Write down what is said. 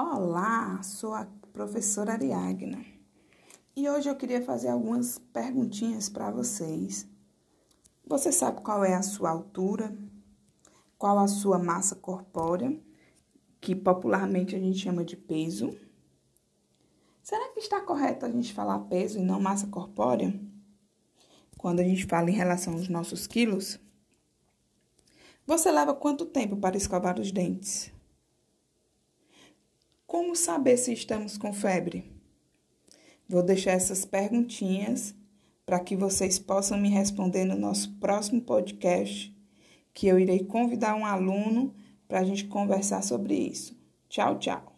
Olá, sou a professora Ariagna e hoje eu queria fazer algumas perguntinhas para vocês. Você sabe qual é a sua altura? Qual a sua massa corpórea, que popularmente a gente chama de peso? Será que está correto a gente falar peso e não massa corpórea? Quando a gente fala em relação aos nossos quilos? Você leva quanto tempo para escovar os dentes? Como saber se estamos com febre? Vou deixar essas perguntinhas para que vocês possam me responder no nosso próximo podcast, que eu irei convidar um aluno para a gente conversar sobre isso. Tchau, tchau.